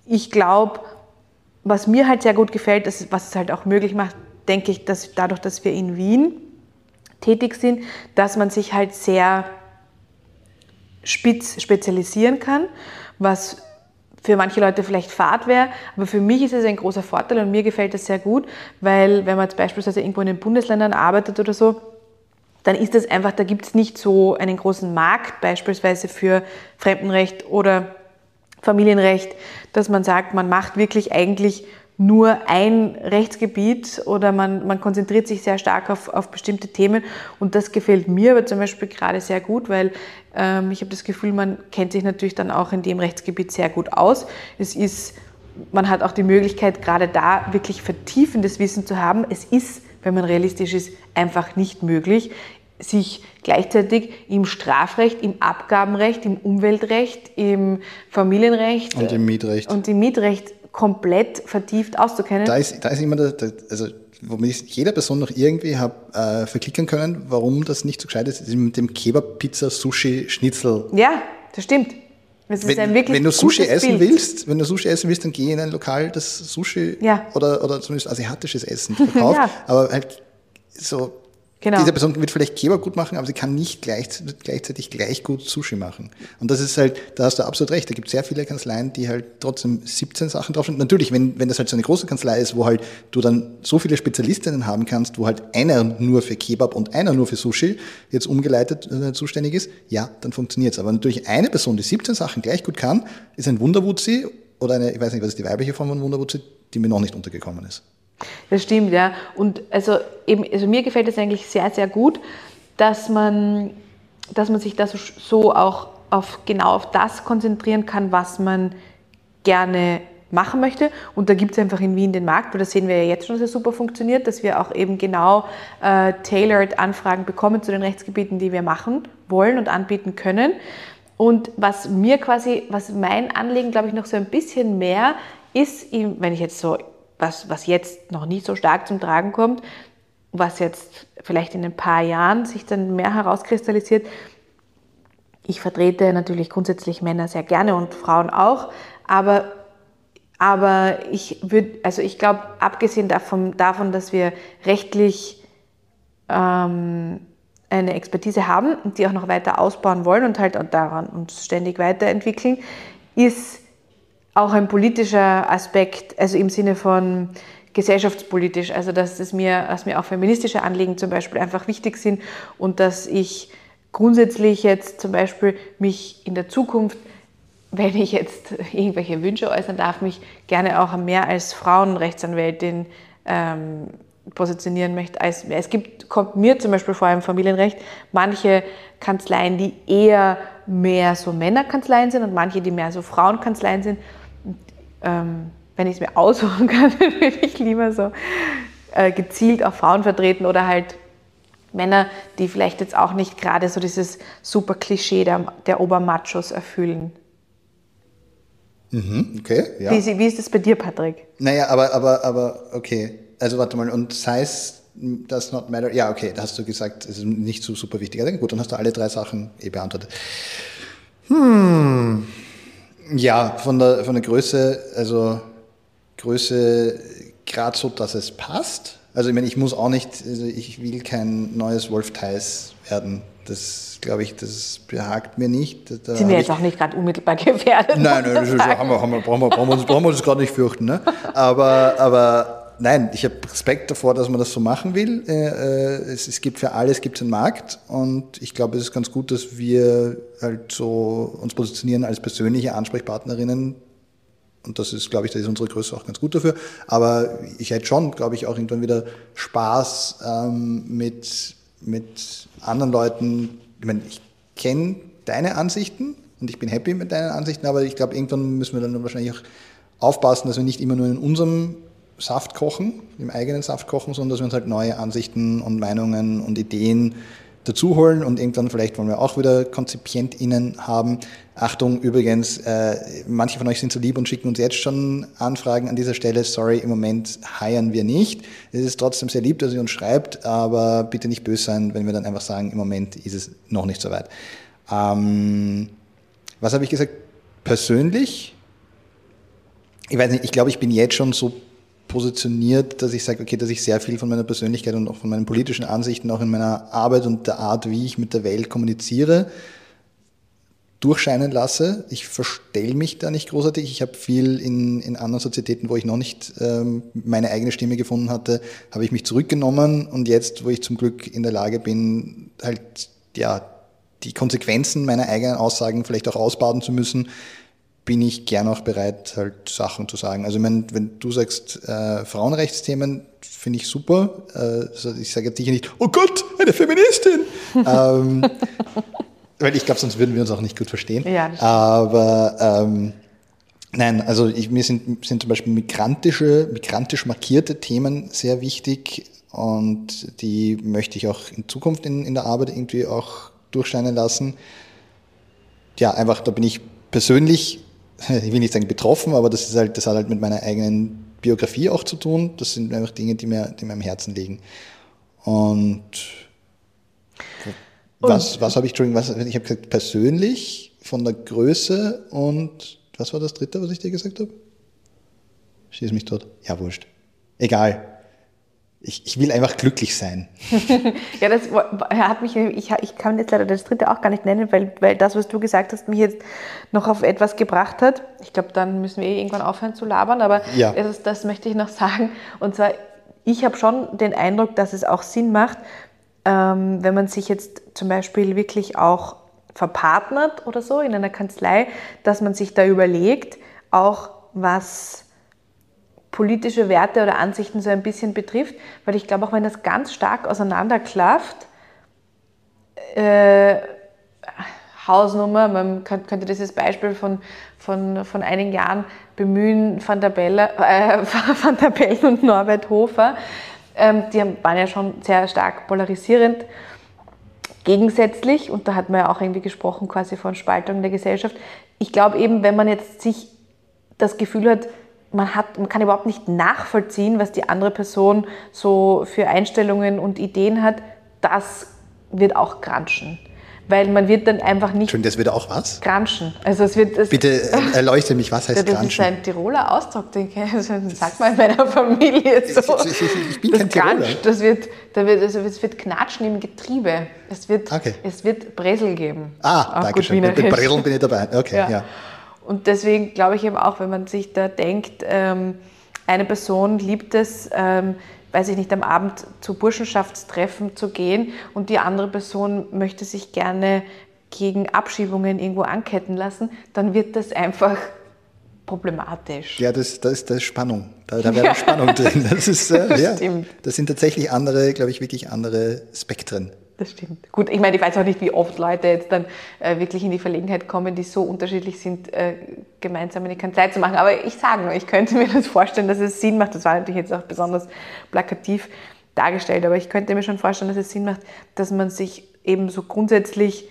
ich glaube, was mir halt sehr gut gefällt, das, was es halt auch möglich macht, denke ich, dass dadurch, dass wir in Wien tätig sind, dass man sich halt sehr spitz spezialisieren kann, was für manche Leute vielleicht Fahrt wäre, aber für mich ist es ein großer Vorteil und mir gefällt das sehr gut, weil wenn man jetzt beispielsweise irgendwo in den Bundesländern arbeitet oder so, dann ist das einfach, da gibt es nicht so einen großen Markt beispielsweise für Fremdenrecht oder Familienrecht, dass man sagt, man macht wirklich eigentlich nur ein Rechtsgebiet oder man, man konzentriert sich sehr stark auf, auf bestimmte Themen und das gefällt mir aber zum Beispiel gerade sehr gut, weil ähm, ich habe das Gefühl, man kennt sich natürlich dann auch in dem Rechtsgebiet sehr gut aus. Es ist, man hat auch die Möglichkeit, gerade da wirklich vertiefendes Wissen zu haben. Es ist, wenn man realistisch ist, einfach nicht möglich, sich gleichzeitig im Strafrecht, im Abgabenrecht, im Umweltrecht, im Familienrecht und im Mietrecht und im Mietrecht komplett vertieft auszukennen. Da ist, da ist immer, der, der, also womit ich jeder Person noch irgendwie habe äh, verklicken können, warum das nicht so gescheit ist, ist mit dem Kebab, Pizza, Sushi, Schnitzel. Ja, das stimmt. Das wenn, wenn du Sushi essen Bild. willst, wenn du Sushi essen willst, dann geh in ein Lokal, das Sushi ja. oder, oder zumindest asiatisches Essen (laughs) verkauft. ja. Aber halt so Genau. Diese Person wird vielleicht Kebab gut machen, aber sie kann nicht gleichzeitig gleich gut Sushi machen. Und das ist halt, da hast du absolut recht. Da gibt es sehr viele Kanzleien, die halt trotzdem 17 Sachen drauf sind. Natürlich, wenn, wenn das halt so eine große Kanzlei ist, wo halt du dann so viele Spezialistinnen haben kannst, wo halt einer nur für Kebab und einer nur für Sushi jetzt umgeleitet äh, zuständig ist, ja, dann funktioniert's. Aber natürlich eine Person, die 17 Sachen gleich gut kann, ist ein Wunderwutzi oder eine, ich weiß nicht, was ist die weibliche Form von Wunderwutzi, die mir noch nicht untergekommen ist. Das stimmt, ja. Und also, eben, also mir gefällt es eigentlich sehr, sehr gut, dass man, dass man sich da so, auch auf, genau auf das konzentrieren kann, was man gerne machen möchte. Und da gibt es einfach in Wien den Markt, weil das sehen wir ja jetzt schon, dass es super funktioniert, dass wir auch eben genau äh, tailored Anfragen bekommen zu den Rechtsgebieten, die wir machen wollen und anbieten können. Und was mir quasi, was mein Anliegen, glaube ich, noch so ein bisschen mehr ist, wenn ich jetzt so was, was jetzt noch nicht so stark zum Tragen kommt, was jetzt vielleicht in ein paar Jahren sich dann mehr herauskristallisiert. Ich vertrete natürlich grundsätzlich Männer sehr gerne und Frauen auch, aber, aber ich würde, also ich glaube, abgesehen davon, davon, dass wir rechtlich ähm, eine Expertise haben und die auch noch weiter ausbauen wollen und halt daran uns ständig weiterentwickeln, ist auch ein politischer Aspekt, also im Sinne von gesellschaftspolitisch, also dass es mir, dass mir auch feministische Anliegen zum Beispiel einfach wichtig sind und dass ich grundsätzlich jetzt zum Beispiel mich in der Zukunft, wenn ich jetzt (laughs) irgendwelche Wünsche äußern darf, mich gerne auch mehr als Frauenrechtsanwältin ähm, positionieren möchte. Als, es gibt, kommt mir zum Beispiel vor allem Familienrecht, manche Kanzleien, die eher mehr so Männerkanzleien sind und manche, die mehr so Frauenkanzleien sind ähm, wenn ich es mir aussuchen (laughs) kann, würde ich lieber so äh, gezielt auch Frauen vertreten oder halt Männer, die vielleicht jetzt auch nicht gerade so dieses super Klischee der, der Obermachos erfüllen. Mhm, okay, ja. Wie, wie, ist das bei dir, Patrick? Naja, aber, aber, aber, okay. Also warte mal, und Size does not matter. Ja, okay, da hast du gesagt, es ist nicht so super wichtig. Ja, gut, dann hast du alle drei Sachen eh beantwortet. Hm. Ja, von der, von der Größe, also Größe gerade so, dass es passt. Also ich meine, ich muss auch nicht, also ich will kein neues Wolf Theis werden. Das glaube ich, das behagt mir nicht. Da Sind wir jetzt auch nicht gerade unmittelbar (laughs) gefährdet? Nein, nein, das ist, haben wir, haben wir, brauchen, wir, brauchen, wir uns, brauchen wir uns gerade nicht fürchten. Ne? Aber, aber nein, ich habe Respekt davor, dass man das so machen will. Äh, äh, es, es gibt für alles gibt einen Markt und ich glaube, es ist ganz gut, dass wir halt so uns positionieren als persönliche Ansprechpartnerinnen Und das ist, glaube ich, da ist unsere Größe auch ganz gut dafür. Aber ich hätte schon, glaube ich, auch irgendwann wieder Spaß ähm, mit, mit anderen Leuten. Ich meine, ich kenne deine Ansichten und ich bin happy mit deinen Ansichten, aber ich glaube, irgendwann müssen wir dann wahrscheinlich auch aufpassen, dass wir nicht immer nur in unserem Saft kochen, im eigenen Saft kochen, sondern dass wir uns halt neue Ansichten und Meinungen und Ideen dazu holen und irgendwann vielleicht wollen wir auch wieder KonzipientInnen haben. Achtung, übrigens, äh, manche von euch sind so lieb und schicken uns jetzt schon Anfragen an dieser Stelle. Sorry, im Moment heiern wir nicht. Es ist trotzdem sehr lieb, dass ihr uns schreibt, aber bitte nicht böse sein, wenn wir dann einfach sagen, im Moment ist es noch nicht so weit. Ähm, was habe ich gesagt? Persönlich? Ich weiß nicht, ich glaube, ich bin jetzt schon so positioniert, dass ich sage, okay, dass ich sehr viel von meiner Persönlichkeit und auch von meinen politischen Ansichten, auch in meiner Arbeit und der Art, wie ich mit der Welt kommuniziere, durchscheinen lasse. Ich verstelle mich da nicht großartig. Ich habe viel in, in anderen Sozietäten, wo ich noch nicht ähm, meine eigene Stimme gefunden hatte, habe ich mich zurückgenommen und jetzt, wo ich zum Glück in der Lage bin, halt ja die Konsequenzen meiner eigenen Aussagen vielleicht auch ausbaden zu müssen, bin ich gern auch bereit, halt Sachen zu sagen. Also wenn, wenn du sagst, äh, Frauenrechtsthemen, finde ich super. Äh, also ich sage jetzt sicher nicht, oh Gott, eine Feministin. (laughs) ähm, weil ich glaube, sonst würden wir uns auch nicht gut verstehen. Ja, Aber ähm, nein, also ich, mir sind, sind zum Beispiel migrantische, migrantisch markierte Themen sehr wichtig und die möchte ich auch in Zukunft in, in der Arbeit irgendwie auch durchscheinen lassen. Ja, einfach, da bin ich persönlich (laughs) ich will nicht sagen betroffen, aber das ist halt, das hat halt mit meiner eigenen Biografie auch zu tun. Das sind einfach Dinge, die mir, die mir am Herzen liegen. Und, was, was habe ich, Entschuldigung, was, ich habe gesagt, persönlich von der Größe und was war das dritte, was ich dir gesagt habe? Schieß mich tot. Ja, wurscht. Egal ich, ich will einfach glücklich sein. (laughs) ja, das hat mich, ich, ich kann jetzt leider das dritte auch gar nicht nennen, weil, weil das, was du gesagt hast, mich jetzt noch auf etwas gebracht hat. Ich glaube, dann müssen wir eh irgendwann aufhören zu labern, aber ja. das, das möchte ich noch sagen. Und zwar, ich habe schon den Eindruck, dass es auch Sinn macht, ähm, wenn man sich jetzt zum Beispiel wirklich auch verpartnert oder so in einer Kanzlei, dass man sich da überlegt, auch was politische Werte oder Ansichten so ein bisschen betrifft, weil ich glaube, auch wenn das ganz stark auseinanderklafft, äh, Hausnummer, man könnte dieses Beispiel von, von, von einigen Jahren bemühen, Van der, Belle, äh, (laughs) Van der Bellen und Norbert Hofer, ähm, die waren ja schon sehr stark polarisierend gegensätzlich und da hat man ja auch irgendwie gesprochen quasi von Spaltung der Gesellschaft. Ich glaube eben, wenn man jetzt sich das Gefühl hat, man, hat, man kann überhaupt nicht nachvollziehen, was die andere Person so für Einstellungen und Ideen hat, das wird auch granschen. Weil man wird dann einfach nicht. Schön, das wird auch was? Granschen. Also es wird, es Bitte erleuchte mich, was heißt das Granschen? Das ist ein Tiroler Ausdruck, den also sagt man in meiner Familie so. Ich, ich, ich bin das kein Tiroler. Das wird, da wird, also es wird Knatschen im Getriebe. Es wird, okay. es wird Bresel geben. Ah, danke schön. Bei Breseln bin ich dabei. Okay, ja. ja. Und deswegen glaube ich eben auch, wenn man sich da denkt, ähm, eine Person liebt es, ähm, weiß ich nicht, am Abend zu Burschenschaftstreffen zu gehen und die andere Person möchte sich gerne gegen Abschiebungen irgendwo anketten lassen, dann wird das einfach problematisch. Ja, das, das, das ist Spannung. Da, da wäre Spannung drin. (laughs) Das, ist, äh, ja. Das sind tatsächlich andere, glaube ich, wirklich andere Spektren das stimmt. Gut, ich meine, ich weiß auch nicht, wie oft Leute jetzt dann äh, wirklich in die Verlegenheit kommen, die so unterschiedlich sind, äh, gemeinsam eine Kanzlei zu machen. Aber ich sage nur, ich könnte (laughs) mir das vorstellen, dass es Sinn macht. Das war natürlich jetzt auch besonders plakativ dargestellt, aber ich könnte mir schon vorstellen, dass es Sinn macht, dass man sich eben so grundsätzlich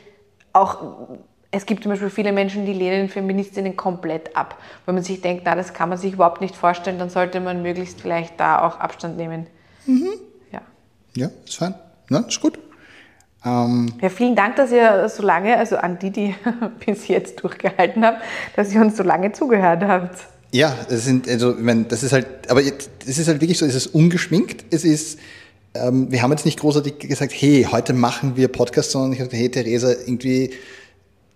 auch es gibt zum Beispiel viele Menschen, die lehnen Feministinnen komplett ab. Wenn man sich denkt, na, das kann man sich überhaupt nicht vorstellen, dann sollte man möglichst vielleicht da auch Abstand nehmen. Mhm. Ja. Ja, ist fein. Na, ist gut. Ähm ja, vielen Dank, dass ihr so lange, also an die, die (laughs) bis jetzt durchgehalten haben, dass ihr uns so lange zugehört habt. Ja, das sind, also, ich meine, das ist halt, aber es ist halt wirklich so, es ist ungeschminkt, es ist, ähm, wir haben jetzt nicht großartig gesagt, hey, heute machen wir Podcast, sondern ich habe gesagt, hey, Theresa, irgendwie,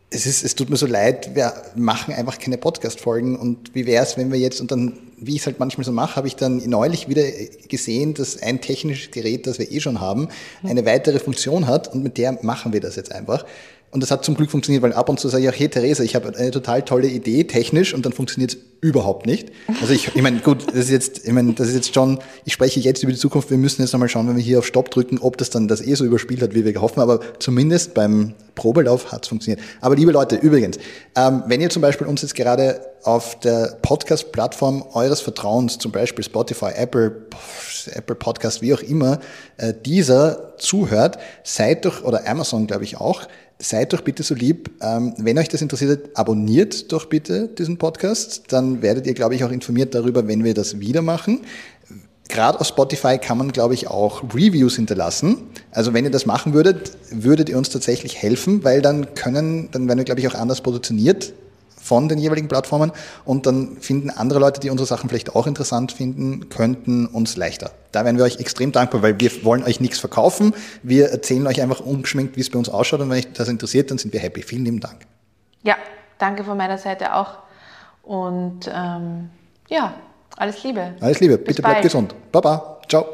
es, ist, es tut mir so leid, wir machen einfach keine Podcast-Folgen und wie wäre es, wenn wir jetzt, und dann, wie ich es halt manchmal so mache, habe ich dann neulich wieder gesehen, dass ein technisches Gerät, das wir eh schon haben, eine weitere Funktion hat und mit der machen wir das jetzt einfach. Und das hat zum Glück funktioniert, weil ab und zu sage ich auch, hey Theresa, ich habe eine total tolle Idee technisch und dann funktioniert es überhaupt nicht. Also ich, ich meine, gut, das ist jetzt, ich meine, das ist jetzt schon, ich spreche jetzt über die Zukunft, wir müssen jetzt nochmal schauen, wenn wir hier auf Stopp drücken, ob das dann das eh so überspielt hat, wie wir hoffen, aber zumindest beim Probelauf hat es funktioniert. Aber liebe Leute, übrigens, ähm, wenn ihr zum Beispiel uns jetzt gerade auf der Podcast-Plattform eures Vertrauens, zum Beispiel Spotify, Apple, Apple Podcast, wie auch immer, äh, dieser zuhört, seid doch, oder Amazon glaube ich auch, seid doch bitte so lieb, ähm, wenn euch das interessiert, abonniert doch bitte diesen Podcast. Dann werdet ihr, glaube ich, auch informiert darüber, wenn wir das wieder machen. Gerade auf Spotify kann man, glaube ich, auch Reviews hinterlassen. Also wenn ihr das machen würdet, würdet ihr uns tatsächlich helfen, weil dann können, dann werden wir, glaube ich, auch anders positioniert von den jeweiligen Plattformen und dann finden andere Leute, die unsere Sachen vielleicht auch interessant finden, könnten uns leichter. Da wären wir euch extrem dankbar, weil wir wollen euch nichts verkaufen. Wir erzählen euch einfach ungeschminkt, wie es bei uns ausschaut und wenn euch das interessiert, dann sind wir happy. Vielen lieben Dank. Ja, danke von meiner Seite auch und ähm, ja, alles Liebe. Alles Liebe. Bis Bitte bald. bleibt gesund. Baba. Ciao.